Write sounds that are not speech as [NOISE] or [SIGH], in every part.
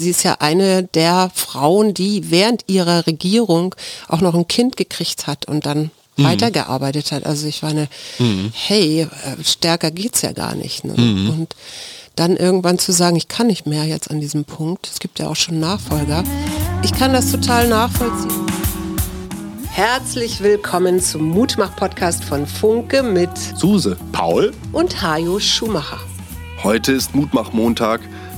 Sie ist ja eine der Frauen, die während ihrer Regierung auch noch ein Kind gekriegt hat und dann mhm. weitergearbeitet hat. Also ich meine, mhm. hey, äh, stärker geht's ja gar nicht. Ne? Mhm. Und dann irgendwann zu sagen, ich kann nicht mehr jetzt an diesem Punkt. Es gibt ja auch schon Nachfolger. Ich kann das total nachvollziehen. Herzlich willkommen zum Mutmach-Podcast von Funke mit Suse, Paul und Hajo Schumacher. Heute ist Mutmach-Montag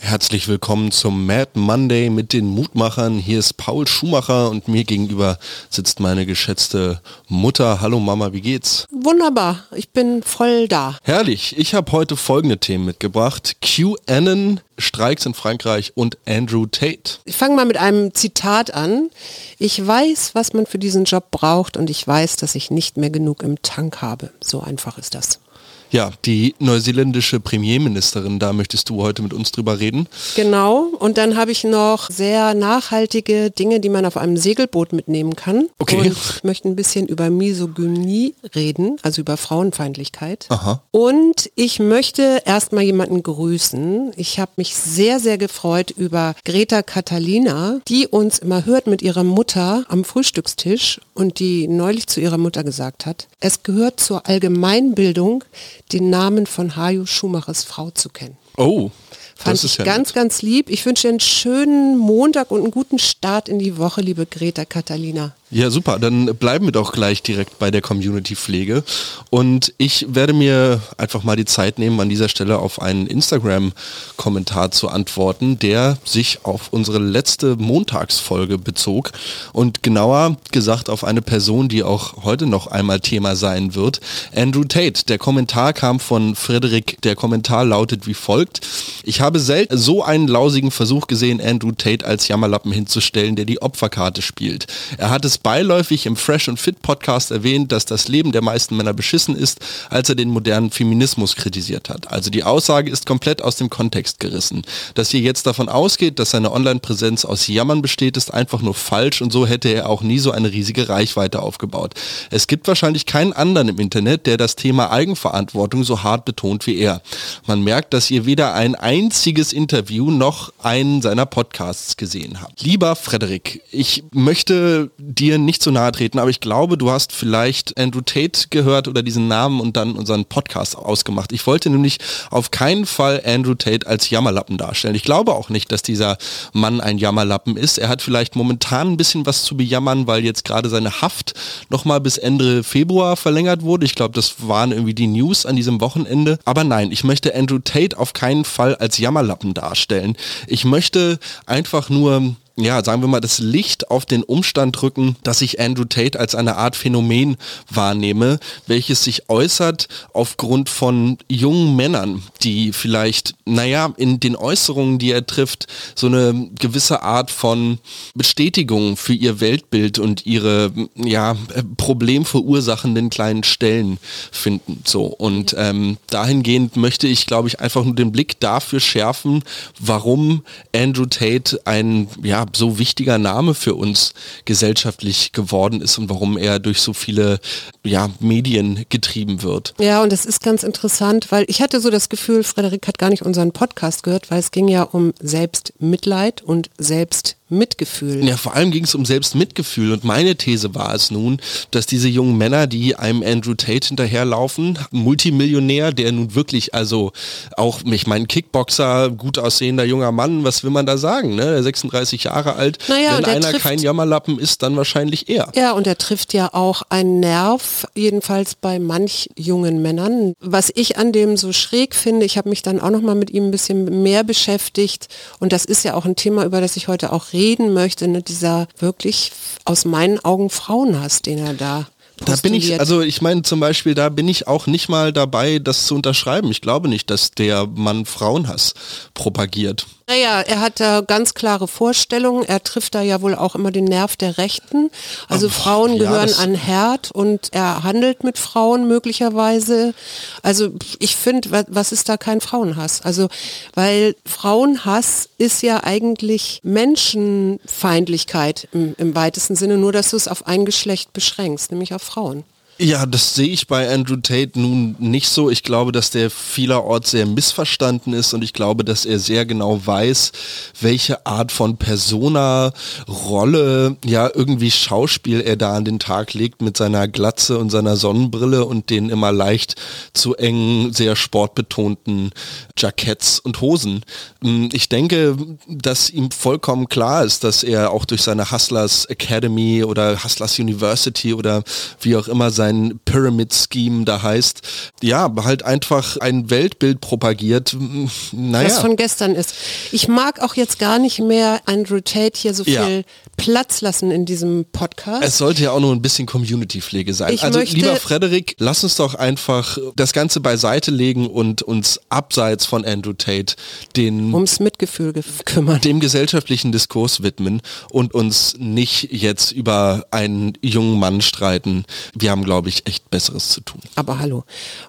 Herzlich willkommen zum Mad Monday mit den Mutmachern. Hier ist Paul Schumacher und mir gegenüber sitzt meine geschätzte Mutter. Hallo Mama, wie geht's? Wunderbar, ich bin voll da. Herrlich, ich habe heute folgende Themen mitgebracht. QAnon, Streiks in Frankreich und Andrew Tate. Ich fange mal mit einem Zitat an. Ich weiß, was man für diesen Job braucht und ich weiß, dass ich nicht mehr genug im Tank habe. So einfach ist das. Ja, die neuseeländische Premierministerin, da möchtest du heute mit uns drüber reden. Genau, und dann habe ich noch sehr nachhaltige Dinge, die man auf einem Segelboot mitnehmen kann. Okay. Und ich möchte ein bisschen über Misogynie reden, also über Frauenfeindlichkeit. Aha. Und ich möchte erstmal jemanden grüßen. Ich habe mich sehr, sehr gefreut über Greta Catalina, die uns immer hört mit ihrer Mutter am Frühstückstisch und die neulich zu ihrer Mutter gesagt hat, es gehört zur Allgemeinbildung, den Namen von Hajo Schumachers Frau zu kennen. Oh. Fand ich ja ganz, nett. ganz lieb. Ich wünsche einen schönen Montag und einen guten Start in die Woche, liebe Greta Catalina. Ja, super. Dann bleiben wir doch gleich direkt bei der Community-Pflege. Und ich werde mir einfach mal die Zeit nehmen, an dieser Stelle auf einen Instagram-Kommentar zu antworten, der sich auf unsere letzte Montagsfolge bezog und genauer gesagt auf eine Person, die auch heute noch einmal Thema sein wird, Andrew Tate. Der Kommentar kam von Frederik. Der Kommentar lautet wie folgt. Ich habe selten so einen lausigen Versuch gesehen, Andrew Tate als Jammerlappen hinzustellen, der die Opferkarte spielt. Er hat es beiläufig im Fresh und Fit Podcast erwähnt, dass das Leben der meisten Männer beschissen ist, als er den modernen Feminismus kritisiert hat. Also die Aussage ist komplett aus dem Kontext gerissen. Dass ihr jetzt davon ausgeht, dass seine Online-Präsenz aus Jammern besteht, ist einfach nur falsch und so hätte er auch nie so eine riesige Reichweite aufgebaut. Es gibt wahrscheinlich keinen anderen im Internet, der das Thema Eigenverantwortung so hart betont wie er. Man merkt, dass ihr weder ein einziges Interview noch einen seiner Podcasts gesehen habt. Lieber Frederik, ich möchte dir dir nicht zu nahe treten, aber ich glaube, du hast vielleicht Andrew Tate gehört oder diesen Namen und dann unseren Podcast ausgemacht. Ich wollte nämlich auf keinen Fall Andrew Tate als Jammerlappen darstellen. Ich glaube auch nicht, dass dieser Mann ein Jammerlappen ist. Er hat vielleicht momentan ein bisschen was zu bejammern, weil jetzt gerade seine Haft nochmal bis Ende Februar verlängert wurde. Ich glaube, das waren irgendwie die News an diesem Wochenende. Aber nein, ich möchte Andrew Tate auf keinen Fall als Jammerlappen darstellen. Ich möchte einfach nur ja, sagen wir mal, das Licht auf den Umstand drücken, dass ich Andrew Tate als eine Art Phänomen wahrnehme, welches sich äußert aufgrund von jungen Männern, die vielleicht, naja, in den Äußerungen, die er trifft, so eine gewisse Art von Bestätigung für ihr Weltbild und ihre, ja, problemverursachenden kleinen Stellen finden. So. Und ähm, dahingehend möchte ich, glaube ich, einfach nur den Blick dafür schärfen, warum Andrew Tate ein, ja, so wichtiger Name für uns gesellschaftlich geworden ist und warum er durch so viele ja, Medien getrieben wird. Ja, und das ist ganz interessant, weil ich hatte so das Gefühl, Frederik hat gar nicht unseren Podcast gehört, weil es ging ja um Selbstmitleid und Selbst Mitgefühl. Ja, vor allem ging es um Selbstmitgefühl und meine These war es nun, dass diese jungen Männer, die einem Andrew Tate hinterherlaufen, Multimillionär, der nun wirklich, also auch, ich meine, Kickboxer, gut aussehender junger Mann, was will man da sagen, ne? Der 36 Jahre alt, naja, wenn einer trifft, kein Jammerlappen ist, dann wahrscheinlich er. Ja, und er trifft ja auch einen Nerv, jedenfalls bei manch jungen Männern. Was ich an dem so schräg finde, ich habe mich dann auch noch mal mit ihm ein bisschen mehr beschäftigt und das ist ja auch ein Thema, über das ich heute auch rede reden möchte, ne, dieser wirklich aus meinen Augen Frauenhass, den er da da bin ich, also ich meine zum Beispiel, da bin ich auch nicht mal dabei, das zu unterschreiben. Ich glaube nicht, dass der Mann Frauenhass propagiert. Naja, er hat da ganz klare Vorstellungen. Er trifft da ja wohl auch immer den Nerv der Rechten. Also Ach, Frauen ja, gehören an Herd und er handelt mit Frauen möglicherweise. Also ich finde, wa- was ist da kein Frauenhass? Also, weil Frauenhass ist ja eigentlich Menschenfeindlichkeit im, im weitesten Sinne, nur dass du es auf ein Geschlecht beschränkst, nämlich auf Frauen. Ja, das sehe ich bei Andrew Tate nun nicht so. Ich glaube, dass der vielerorts sehr missverstanden ist und ich glaube, dass er sehr genau weiß, welche Art von Persona, Rolle, ja irgendwie Schauspiel er da an den Tag legt mit seiner Glatze und seiner Sonnenbrille und den immer leicht zu engen, sehr sportbetonten Jacketts und Hosen. Mm, Ich denke, dass ihm vollkommen klar ist, dass er auch durch seine Hustlers Academy oder Hustlers University oder wie auch immer sein Pyramid Scheme da heißt, ja, halt einfach ein Weltbild propagiert. Mm, was Naja, von gestern ist. Ich mag auch jetzt gar nicht mehr Andrew Tate hier so viel Ja. Platz lassen in diesem Podcast. es sollte ja auch nur ein bisschen Community-Pflege sein. Ich also lieber Frederik, lass uns doch einfach das Ganze beiseite legen und uns abseits von Andrew Tate den ums Mitgefühl ge- kümmern. dem gesellschaftlichen Diskurs widmen und uns nicht jetzt über einen jungen Mann streiten. Wir haben, glaube ich, echt Besseres zu tun. Aber hallo.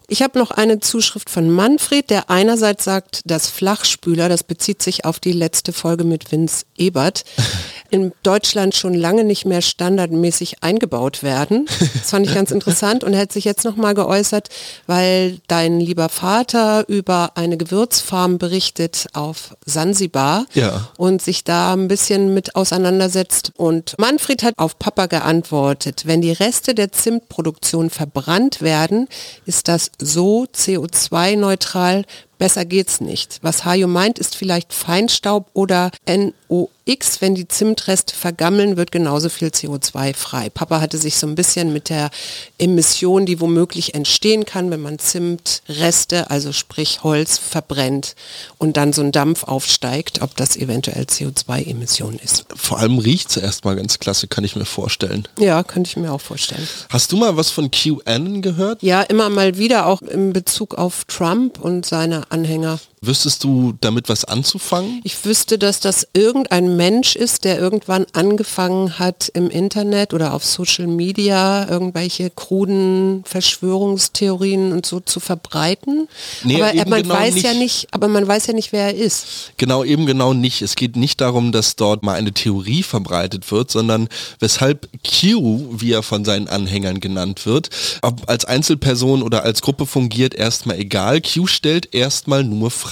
Ich habe noch eine Zuschrift von Manfred, der einerseits sagt, dass Flachspüler, das bezieht sich auf die letzte Folge mit Vince Ebert, [LAUGHS] in Deutschland schon lange nicht mehr standardmäßig eingebaut werden. Das fand ich ganz [LAUGHS] interessant und er hat sich jetzt nochmal geäußert, weil dein lieber Vater über eine Gewürzfarm berichtet auf Sansibar Ja. und sich da ein bisschen mit auseinandersetzt. Und Manfred hat auf Papa geantwortet, wenn die Reste der Zimtproduktion verbrannt werden, ist das so CO2-neutral, besser geht's nicht. Was Hajo meint, ist vielleicht Feinstaub oder NOx, wenn die Zimtreste vergammeln, wird genauso viel CO2 frei. Papa hatte sich so ein bisschen mit der Emission, die womöglich entstehen kann, wenn man Zimtreste, also sprich Holz, verbrennt und dann so ein Dampf aufsteigt, ob das eventuell CO2-Emission ist. Vor allem riecht es erstmal ganz klasse, kann ich mir vorstellen. Ja, könnte ich mir auch vorstellen. Hast du mal was von QAnon gehört? Ja, immer mal wieder auch in Bezug auf Trump und seine Anhänger. Wüsstest du damit was anzufangen? Ich wüsste, dass das irgendein Mensch ist, der irgendwann angefangen hat im Internet oder auf Social Media irgendwelche kruden Verschwörungstheorien und so zu verbreiten. Nee, aber er, man genau weiß ja nicht. nicht, aber man weiß ja nicht, wer er ist. Genau, eben genau nicht. Es geht nicht darum, dass dort mal eine Theorie verbreitet wird, sondern weshalb Q, wie er von seinen Anhängern genannt wird, ob als Einzelperson oder als Gruppe fungiert, erstmal egal. Q stellt erstmal nur Fragen.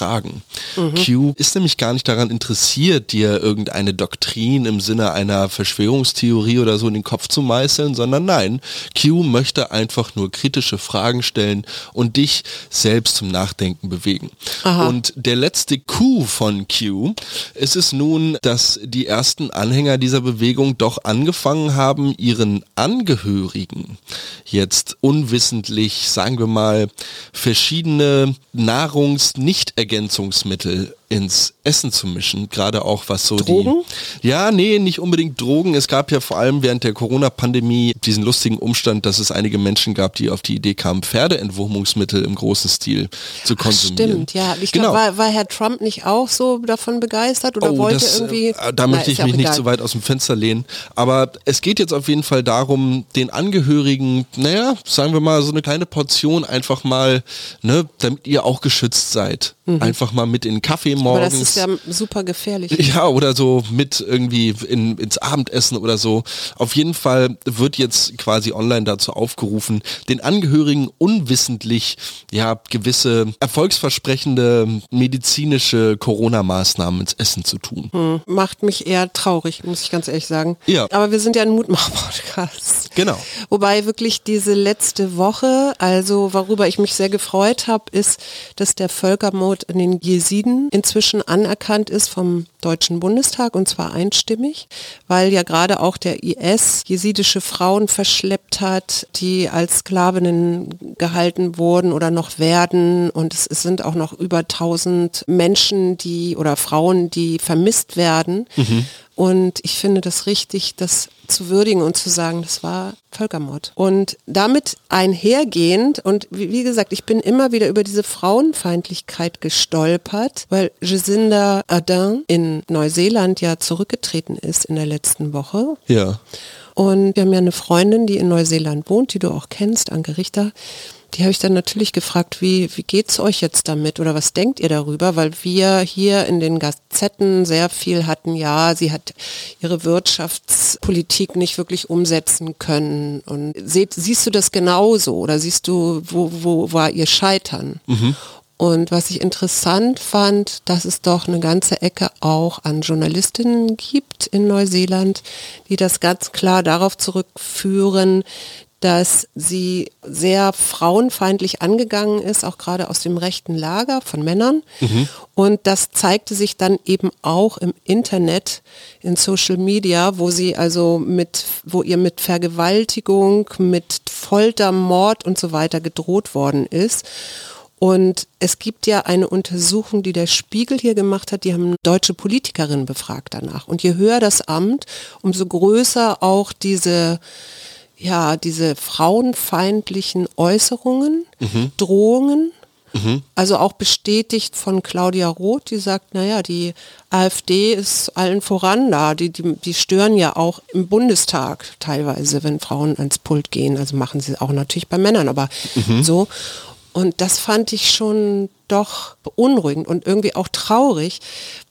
Q ist nämlich gar nicht daran interessiert, dir irgendeine Doktrin im Sinne einer Verschwörungstheorie oder so in den Kopf zu meißeln, sondern nein, Q möchte einfach nur kritische Fragen stellen und dich selbst zum Nachdenken bewegen. Und der letzte Coup von Q ist es nun, dass die ersten Anhänger dieser Bewegung doch angefangen haben, ihren Angehörigen jetzt unwissentlich, sagen wir mal, verschiedene Nahrungs-Nicht-Ergänzungsmittel ins Essen zu mischen, gerade auch was so Drogen? die... Ja, nee, nicht unbedingt Drogen. Es gab ja vor allem während der Corona-Pandemie diesen lustigen Umstand, dass es einige Menschen gab, die auf die Idee kamen, Pferdeentwurmungsmittel im großen Stil zu Ach, konsumieren. stimmt, ja. Ich genau. glaube, war, war Herr Trump nicht auch so davon begeistert oder Oh, wollte das, irgendwie. äh, da Na, möchte ich mich nicht egal. so weit aus dem Fenster lehnen. Aber es geht jetzt auf jeden Fall darum, den Angehörigen, naja, sagen wir mal, so eine kleine Portion einfach mal, ne, damit ihr auch geschützt seid. Einfach mal mit in den Kaffee Mhm. Aber das morgens. ist ja super gefährlich. [LAUGHS] Ja, oder so mit irgendwie in, ins Abendessen oder so. Auf jeden Fall wird jetzt quasi online dazu aufgerufen, den Angehörigen unwissentlich ja gewisse erfolgsversprechende medizinische Corona-Maßnahmen ins Essen zu tun. Hm, Macht mich eher traurig, muss ich ganz ehrlich sagen. Ja. Aber wir sind ja ein Mutmach-Podcast. Genau. Wobei wirklich diese letzte Woche, also worüber ich mich sehr gefreut habe, ist, dass der Völkermord in den Jesiden inzwischen anerkannt ist vom Deutschen Bundestag und zwar einstimmig, weil ja gerade auch der IS jesidische Frauen verschleppt hat, die als Sklavinnen gehalten wurden oder noch werden und es, es sind auch noch über 1000 Menschen, die oder Frauen, die vermisst werden. Mhm. Und ich finde das richtig, das zu würdigen und zu sagen, das war Völkermord. Und damit einhergehend, und wie, wie, gesagt, ich bin immer wieder über diese Frauenfeindlichkeit gestolpert, weil Jacinda Ardern in Neuseeland ja zurückgetreten ist in der letzten Woche. Ja. Und wir haben ja eine Freundin, die in Neuseeland wohnt, die du auch kennst, Anke Richter die habe ich dann natürlich gefragt, wie, wie es euch jetzt damit oder was denkt ihr darüber? Weil wir hier in den Gazetten sehr viel hatten, ja, sie hat ihre Wirtschaftspolitik nicht wirklich umsetzen können. Und seht, siehst du das genauso oder siehst du, wo, wo war ihr Scheitern? Mhm. Und was ich interessant fand, dass es doch eine ganze Ecke auch an Journalistinnen gibt in Neuseeland, die das ganz klar darauf zurückführen, dass sie sehr frauenfeindlich angegangen ist, auch gerade aus dem rechten Lager von Männern. Mhm. Und das zeigte sich dann eben auch im Internet, in Social Media, wo sie also mit, wo ihr mit Vergewaltigung, mit Folter, Mord und so weiter gedroht worden ist. Und es gibt ja eine Untersuchung, die der Spiegel hier gemacht hat, die haben deutsche Politikerinnen befragt danach. Und je höher das Amt, umso größer auch diese ja, diese frauenfeindlichen Äußerungen, mhm. Drohungen, mhm. also auch bestätigt von Claudia Roth, die sagt, naja, die AfD ist allen voran da, die, die, die stören ja auch im Bundestag teilweise, wenn Frauen ans Pult gehen, also machen sie auch natürlich bei Männern, aber mhm. so. Und das fand ich schon doch beunruhigend und irgendwie auch traurig,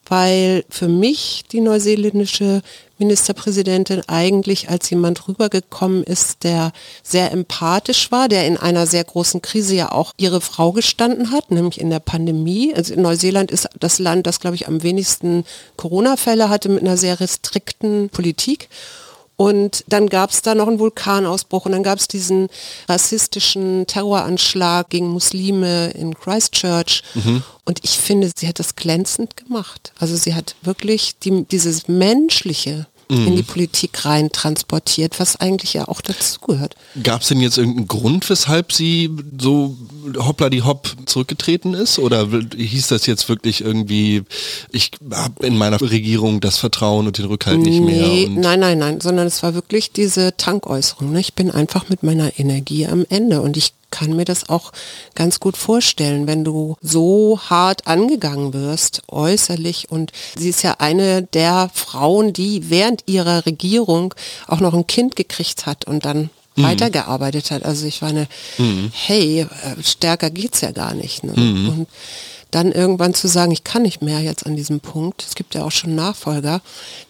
weil für mich die neuseeländische Ministerpräsidentin eigentlich als jemand rübergekommen ist, der sehr empathisch war, der in einer sehr großen Krise ja auch ihre Frau gestanden hat, nämlich in der Pandemie. Also Neuseeland ist das Land, das, glaube ich, am wenigsten Corona-Fälle hatte mit einer sehr restrikten Politik. Und dann gab es da noch einen Vulkanausbruch und dann gab es diesen rassistischen Terroranschlag gegen Muslime in Christchurch. Mhm. Und ich finde, sie hat das glänzend gemacht. Also sie hat wirklich die, dieses Menschliche mhm. in die Politik rein transportiert, was eigentlich ja auch dazugehört. Gab es denn jetzt irgendeinen Grund, weshalb sie so hoppla die hopp zurückgetreten ist? Oder hieß das jetzt wirklich irgendwie, ich habe in meiner Regierung das Vertrauen und den Rückhalt nicht nee, mehr? nein, nein, nein, sondern es war wirklich diese Tankäußerung. Ne? Ich bin einfach mit meiner Energie am Ende und ich kann mir das auch ganz gut vorstellen, wenn du so hart angegangen wirst, äußerlich. Und sie ist ja eine der Frauen, die während ihrer Regierung auch noch ein Kind gekriegt hat und dann mhm. weitergearbeitet hat. Also ich meine, mhm. hey, äh, stärker geht's ja gar nicht. Ne? Mhm. Und dann irgendwann zu sagen, ich kann nicht mehr jetzt an diesem Punkt. Es gibt ja auch schon Nachfolger.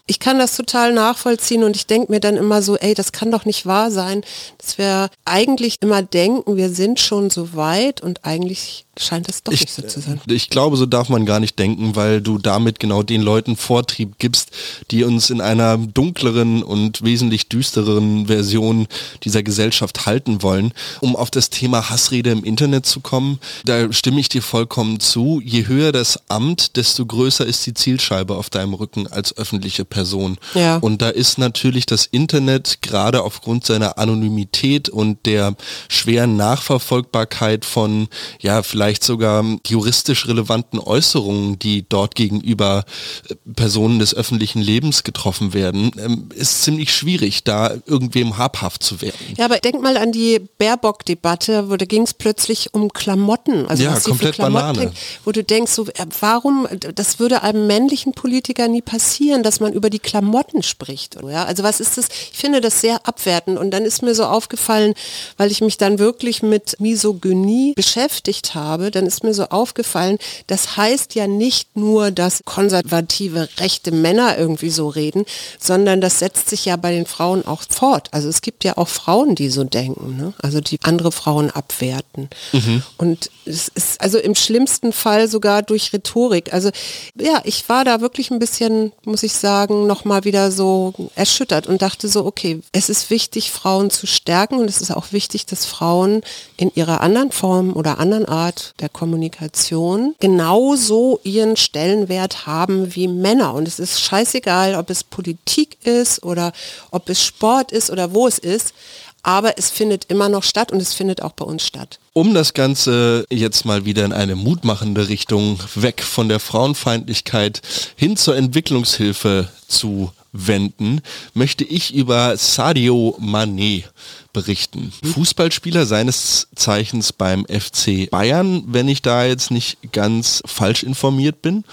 Ich kann das total nachvollziehen und ich denke mir dann immer so, ey, das kann doch nicht wahr sein, dass wir eigentlich immer denken, wir sind schon so weit und eigentlich scheint es doch ich, nicht so zu sein. Ich glaube, so darf man gar nicht denken, weil du damit genau den Leuten Vortrieb gibst, die uns in einer dunkleren und wesentlich düstereren Version dieser Gesellschaft halten wollen. Um auf das Thema Hassrede im Internet zu kommen, da stimme ich dir vollkommen zu. Je höher das Amt, desto größer ist die Zielscheibe auf deinem Rücken als öffentliche Person. Ja. Und da ist natürlich das Internet gerade aufgrund seiner Anonymität und der schweren Nachverfolgbarkeit von, ja, vielleicht vielleicht sogar juristisch relevanten Äußerungen, die dort gegenüber äh, Personen des öffentlichen Lebens getroffen werden, ähm, ist ziemlich schwierig, da irgendwem habhaft zu werden. Ja, aber denk mal an die Baerbock-Debatte, wo da ging es plötzlich um Klamotten. Also ja, was komplett Klamotten Banane. Wo du denkst, so, äh, warum, das würde einem männlichen Politiker nie passieren, dass man über die Klamotten spricht. Ja? Also was ist das? Ich finde das sehr abwertend und dann ist mir so aufgefallen, weil ich mich dann wirklich mit Misogynie beschäftigt habe, habe, dann ist mir so aufgefallen, das heißt ja nicht nur, dass konservative rechte Männer irgendwie so reden, sondern das setzt sich ja bei den Frauen auch fort. Also es gibt ja auch Frauen, die so denken, ne? also die andere Frauen abwerten. Mhm. Und es ist also im schlimmsten Fall Fall sogar durch Rhetorik. Also ja, ich war da wirklich ein bisschen, muss ich sagen, nochmal wieder so erschüttert und dachte so, okay, es ist wichtig, Frauen zu stärken und es ist auch wichtig, dass Frauen in ihrer anderen Form oder anderen Art der Kommunikation genauso ihren Stellenwert haben wie Männer. Und es ist scheißegal, ob es Politik ist oder ob es Sport ist oder wo es ist aber es findet immer noch statt und es findet auch bei uns statt. Um das Ganze jetzt mal wieder in eine mutmachende Richtung weg von der Frauenfeindlichkeit hin zur Entwicklungshilfe zu wenden, möchte ich über Sadio Mané berichten. Fußballspieler seines Zeichens beim FC Bayern, wenn ich da jetzt nicht ganz falsch informiert bin.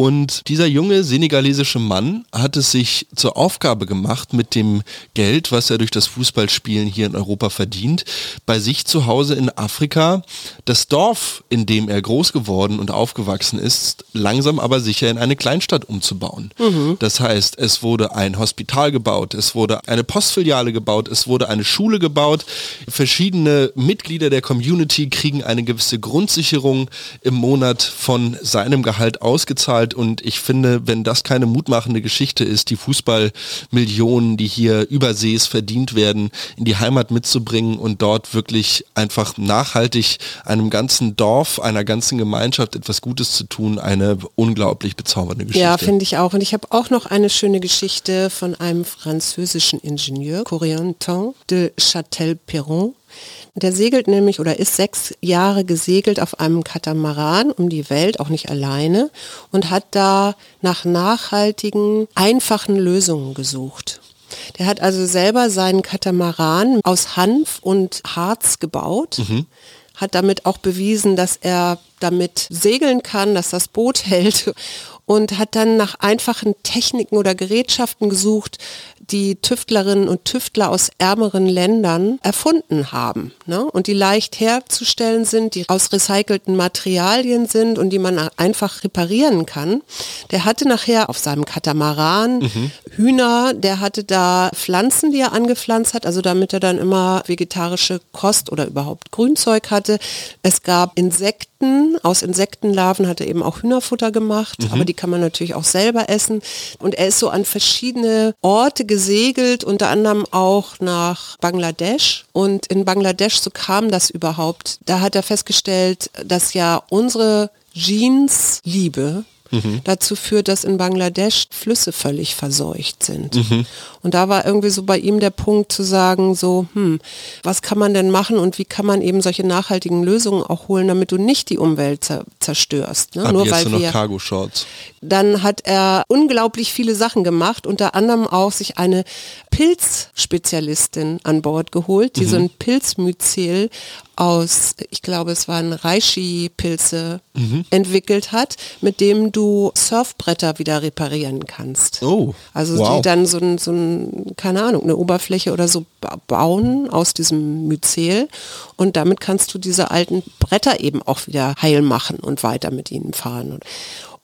Und dieser junge senegalesische Mann hat es sich zur Aufgabe gemacht, mit dem Geld, was er durch das Fußballspielen hier in Europa verdient, bei sich zu Hause in Afrika das Dorf, in dem er groß geworden und aufgewachsen ist, langsam aber sicher in eine Kleinstadt umzubauen. Mhm. Das heißt, es wurde ein Hospital gebaut, es wurde eine Postfiliale gebaut, es wurde eine Schule gebaut. Verschiedene Mitglieder der Community kriegen eine gewisse Grundsicherung im Monat von seinem Gehalt ausgezahlt und ich finde, wenn das keine mutmachende Geschichte ist, die Fußballmillionen, die hier übersees verdient werden, in die Heimat mitzubringen und dort wirklich einfach nachhaltig einem ganzen Dorf, einer ganzen Gemeinschaft etwas Gutes zu tun, eine unglaublich bezaubernde Geschichte. Ja, finde ich auch. Und ich habe auch noch eine schöne Geschichte von einem französischen Ingenieur, Corentin de Châtel-Perron. Der segelt nämlich oder ist sechs Jahre gesegelt auf einem Katamaran um die Welt, auch nicht alleine, und hat da nach nachhaltigen, einfachen Lösungen gesucht. Der hat also selber seinen Katamaran aus Hanf und Harz gebaut. Mhm hat damit auch bewiesen, dass er damit segeln kann, dass das Boot [LAUGHS] hält und hat dann nach einfachen Techniken oder Gerätschaften gesucht, die Tüftlerinnen und Tüftler aus ärmeren Ländern erfunden haben ne? und die leicht herzustellen sind, die aus recycelten Materialien sind und die man einfach reparieren kann. Der hatte nachher auf seinem Katamaran mhm. Hühner, der hatte da Pflanzen, die er angepflanzt hat, also damit er dann immer vegetarische Kost oder überhaupt Grünzeug hatte. Es gab Insekten, aus Insektenlarven hat er eben auch Hühnerfutter gemacht, mhm. aber die kann man natürlich auch selber essen. Und er ist so an verschiedene Orte gesegelt, unter anderem auch nach Bangladesch. Und in Bangladesch, so kam das überhaupt, da hat er festgestellt, dass ja unsere Jeans-Liebe mhm. dazu führt, dass in Bangladesch Flüsse völlig verseucht sind. Mhm. Und da war irgendwie so bei ihm der Punkt zu sagen, so, hm, was kann man denn machen und wie kann man eben solche nachhaltigen Lösungen auch holen, damit du nicht die Umwelt zer zerstörst. Ne? Nur weil wir Cargo Shorts. Dann hat er unglaublich viele Sachen gemacht, unter anderem auch sich eine Pilzspezialistin an Bord geholt, die mhm. so ein Pilzmyzel aus, ich glaube, es waren Reishi-Pilze mhm. entwickelt hat, mit dem du Surfbretter wieder reparieren kannst. Oh, also wow. die dann so ein, so ein, keine Ahnung, eine Oberfläche oder so bauen aus diesem Myzel und damit kannst du diese alten Bretter eben auch wieder heil machen und weiter mit ihnen fahren.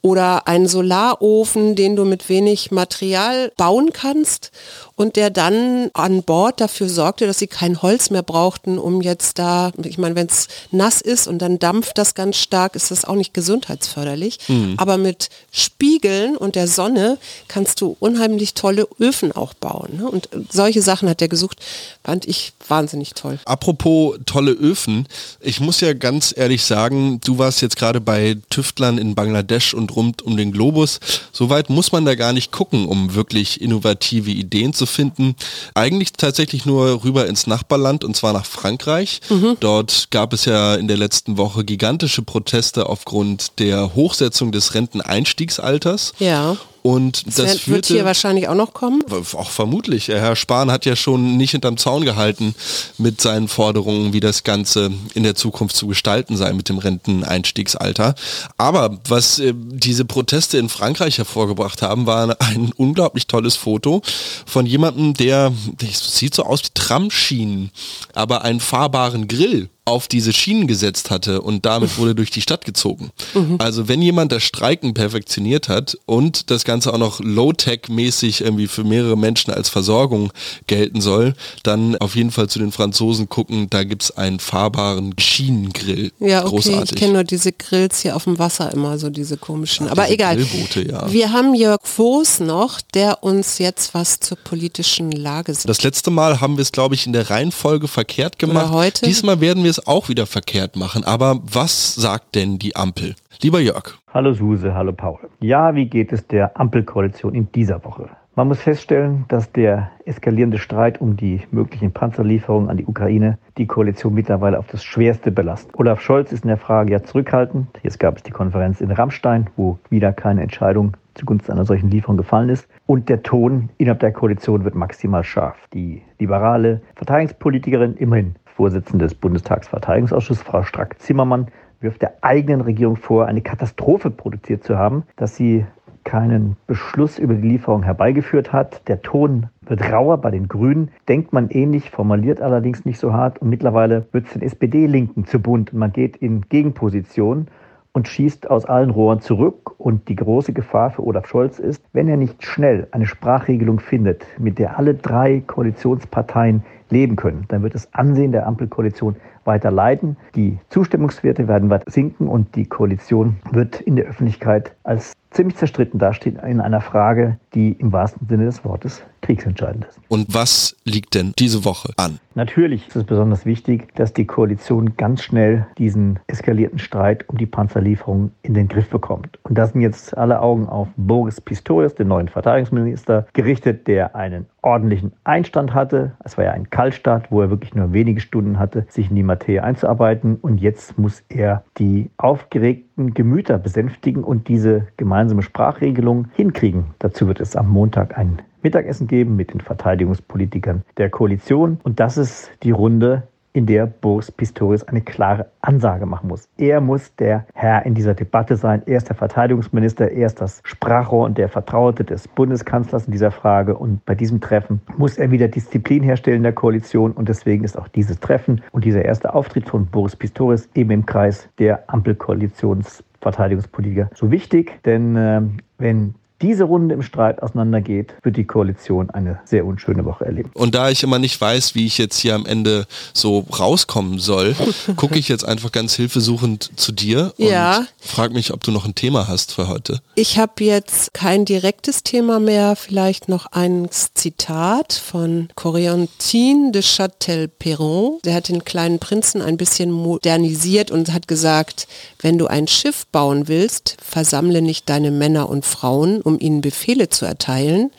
Oder einen Solarofen, den du mit wenig Material bauen kannst und der dann an Bord dafür sorgte, dass sie kein Holz mehr brauchten, um jetzt da, ich meine, wenn es nass ist und dann dampft das ganz stark, ist das auch nicht gesundheitsförderlich. Mhm. Aber mit Spiegeln und der Sonne kannst du unheimlich tolle Öfen auch bauen. Ne? Und solche Sachen hat er gesucht, fand ich wahnsinnig toll. Apropos tolle Öfen, ich muss ja ganz ehrlich sagen, du warst jetzt gerade bei Tüftlern in Bangladesch und rund um den Globus. Soweit muss man da gar nicht gucken, um wirklich innovative Ideen zu finden. Eigentlich tatsächlich nur rüber ins Nachbarland und zwar nach Frankreich. Mhm. Dort gab es ja in der letzten Woche gigantische Proteste aufgrund der Hochsetzung des Renteneinstiegsalters. Ja. Und das, das wird, führte, hier wahrscheinlich auch noch kommen? Auch vermutlich. Herr Spahn hat ja schon nicht hinterm Zaun gehalten mit seinen Forderungen, wie das Ganze in der Zukunft zu gestalten sei mit dem Renteneinstiegsalter. Aber was äh, diese Proteste in Frankreich hervorgebracht haben, war ein unglaublich tolles Foto von jemandem, der, der sieht so aus wie Tramschienen, aber einen fahrbaren Grill auf diese Schienen gesetzt hatte und damit wurde durch die Stadt gezogen. Mhm. Also wenn jemand das Streiken perfektioniert hat und das Ganze auch noch Low-Tech-mäßig irgendwie für mehrere Menschen als Versorgung gelten soll, dann auf jeden Fall zu den Franzosen gucken, da gibt es einen fahrbaren Schienengrill. Ja, okay, Großartig. ich kenne nur diese Grills hier auf dem Wasser immer, so diese komischen. Ja, Aber egal. Grillboote, ja. Wir haben Jörg Voß noch, der uns jetzt was zur politischen Lage sagt. Das letzte Mal haben wir es, glaube ich, in der Reihenfolge verkehrt gemacht. Oder heute? Diesmal werden wir es auch wieder verkehrt machen. Aber was sagt denn die Ampel? Lieber Jörg. Hallo Suse, hallo Paul. Ja, wie geht es der Ampelkoalition in dieser Woche? Man muss feststellen, dass der eskalierende Streit um die möglichen Panzerlieferungen an die Ukraine die Koalition mittlerweile auf das Schwerste belastet. Olaf Scholz ist in der Frage ja zurückhaltend. Jetzt gab es die Konferenz in Rammstein, wo wieder keine Entscheidung zugunsten einer solchen Lieferung gefallen ist. Und der Ton innerhalb der Koalition wird maximal scharf. Die liberale Verteidigungspolitikerin, immerhin Vorsitzende des Bundestagsverteidigungsausschusses, Frau Strack-Zimmermann, wirft der eigenen Regierung vor, eine Katastrophe produziert zu haben, dass sie keinen Beschluss über die Lieferung herbeigeführt hat. Der Ton wird rauer bei den Grünen, denkt man ähnlich, formuliert allerdings nicht so hart und mittlerweile wird es den SPD-Linken zu bunt und man geht in Gegenposition und schießt aus allen Rohren zurück. Und die große Gefahr für Olaf Scholz ist, wenn er nicht schnell eine Sprachregelung findet, mit der alle drei Koalitionsparteien leben können, dann wird das Ansehen der Ampelkoalition weiter leiden. Die Zustimmungswerte werden weiter sinken und die Koalition wird in der Öffentlichkeit als ziemlich zerstritten dastehen in einer Frage, die im wahrsten Sinne des Wortes kriegsentscheidend ist. Und was liegt denn diese Woche an? Natürlich ist es besonders wichtig, dass die Koalition ganz schnell diesen eskalierten Streit um die Panzerlieferung in den Griff bekommt. Und da sind jetzt alle Augen auf Boris Pistorius, den neuen Verteidigungsminister, gerichtet, der einen ordentlichen Einstand hatte. Es war ja ein Kaltstart, wo er wirklich nur wenige Stunden hatte, sich in die Materie einzuarbeiten. Und jetzt muss er die aufgeregten Gemüter besänftigen und diese gemeinsame Sprachregelung hinkriegen. Dazu wird es am Montag ein Mittagessen geben mit den Verteidigungspolitikern der Koalition. Und das ist die Runde, in der Boris Pistorius eine klare Ansage machen muss. Er muss der Herr in dieser Debatte sein. Er ist der Verteidigungsminister, er ist das Sprachrohr und der Vertraute des Bundeskanzlers in dieser Frage. Und bei diesem Treffen muss er wieder Disziplin herstellen in der Koalition. Und deswegen ist auch dieses Treffen und dieser erste Auftritt von Boris Pistorius eben im Kreis der Ampelkoalitionsverteidigungspolitiker so wichtig. Denn äh, wenn diese Runde im Streit auseinandergeht, wird die Koalition eine sehr unschöne Woche erleben. Und da ich immer nicht weiß, wie ich jetzt hier am Ende so rauskommen soll, [LAUGHS] gucke ich jetzt einfach ganz hilfesuchend zu dir und ja. frage mich, ob du noch ein Thema hast für heute. Ich habe jetzt kein direktes Thema mehr, vielleicht noch ein Zitat von Corentin de Châtel-Perron. Der hat den kleinen Prinzen ein bisschen modernisiert und hat gesagt, wenn du ein Schiff bauen willst, versammle nicht deine Männer und Frauen, um ihnen Befehle zu erteilen,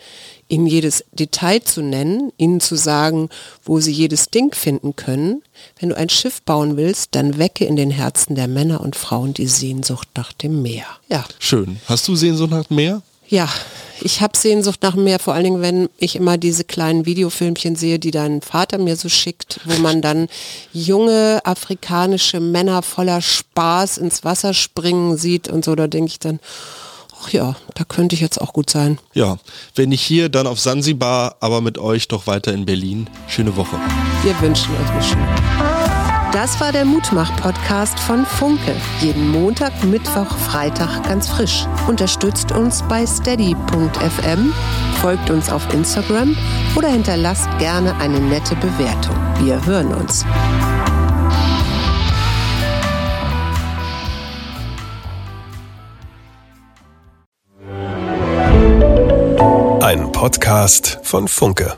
ihnen jedes Detail zu nennen, ihnen zu sagen, wo sie jedes Ding finden können. Wenn du ein Schiff bauen willst, dann wecke in den Herzen der Männer und Frauen die Sehnsucht nach dem Meer. Ja. Schön. Hast du Sehnsucht nach dem Meer? Ja, ich habe Sehnsucht nach mehr, vor allen Dingen, wenn ich immer diese kleinen Videofilmchen sehe, die dein Vater mir so schickt, wo man dann junge afrikanische Männer voller Spaß ins Wasser springen sieht und so, da denke ich dann, ach ja, da könnte ich jetzt auch gut sein. Ja, wenn nicht hier, dann auf Sansibar, aber mit euch doch weiter in Berlin. Schöne Woche. Wir wünschen euch eine schöne das war der Mutmach-Podcast von Funke. Jeden Montag, Mittwoch, Freitag ganz frisch. Unterstützt uns bei steady.fm, folgt uns auf Instagram oder hinterlasst gerne eine nette Bewertung. Wir hören uns. Podcast von Funke.